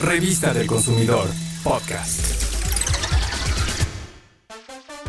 Revista del Consumidor, podcast.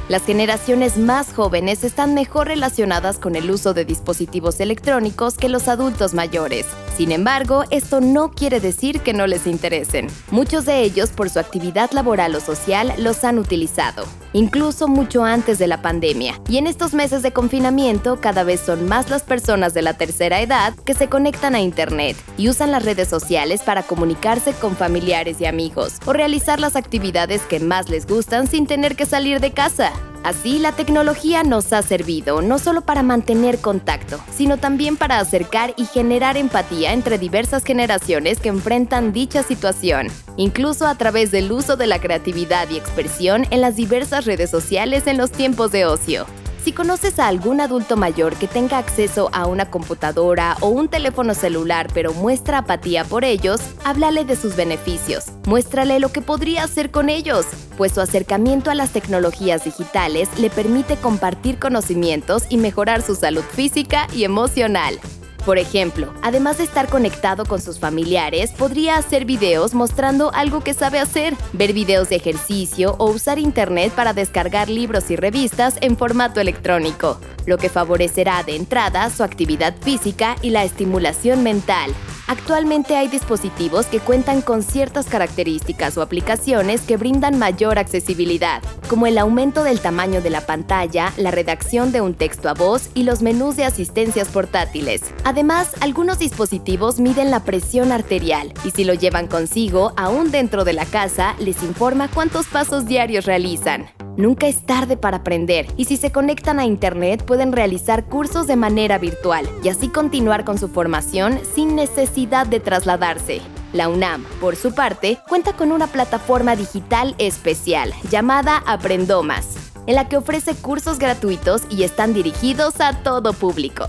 Las generaciones más jóvenes están mejor relacionadas con el uso de dispositivos electrónicos que los adultos mayores. Sin embargo, esto no quiere decir que no les interesen. Muchos de ellos, por su actividad laboral o social, los han utilizado, incluso mucho antes de la pandemia. Y en estos meses de confinamiento, cada vez son más las personas de la tercera edad que se conectan a Internet y usan las redes sociales para comunicarse con familiares y amigos o realizar las actividades que más les gustan sin tener que salir de casa. Así, la tecnología nos ha servido no solo para mantener contacto, sino también para acercar y generar empatía entre diversas generaciones que enfrentan dicha situación, incluso a través del uso de la creatividad y expresión en las diversas redes sociales en los tiempos de ocio. Si conoces a algún adulto mayor que tenga acceso a una computadora o un teléfono celular pero muestra apatía por ellos, háblale de sus beneficios. Muéstrale lo que podría hacer con ellos, pues su acercamiento a las tecnologías digitales le permite compartir conocimientos y mejorar su salud física y emocional. Por ejemplo, además de estar conectado con sus familiares, podría hacer videos mostrando algo que sabe hacer, ver videos de ejercicio o usar internet para descargar libros y revistas en formato electrónico, lo que favorecerá de entrada su actividad física y la estimulación mental. Actualmente hay dispositivos que cuentan con ciertas características o aplicaciones que brindan mayor accesibilidad, como el aumento del tamaño de la pantalla, la redacción de un texto a voz y los menús de asistencias portátiles. Además, algunos dispositivos miden la presión arterial y si lo llevan consigo, aún dentro de la casa, les informa cuántos pasos diarios realizan. Nunca es tarde para aprender y si se conectan a Internet pueden realizar cursos de manera virtual y así continuar con su formación sin necesidad de trasladarse. La UNAM, por su parte, cuenta con una plataforma digital especial llamada Aprendomas, en la que ofrece cursos gratuitos y están dirigidos a todo público.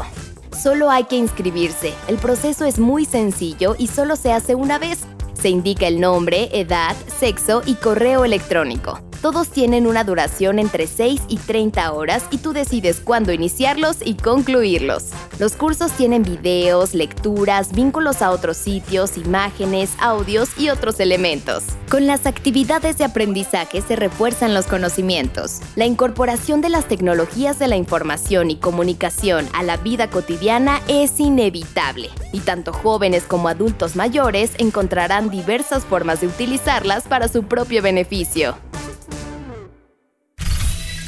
Solo hay que inscribirse, el proceso es muy sencillo y solo se hace una vez. Se indica el nombre, edad, sexo y correo electrónico. Todos tienen una duración entre 6 y 30 horas y tú decides cuándo iniciarlos y concluirlos. Los cursos tienen videos, lecturas, vínculos a otros sitios, imágenes, audios y otros elementos. Con las actividades de aprendizaje se refuerzan los conocimientos. La incorporación de las tecnologías de la información y comunicación a la vida cotidiana es inevitable, y tanto jóvenes como adultos mayores encontrarán diversas formas de utilizarlas para su propio beneficio.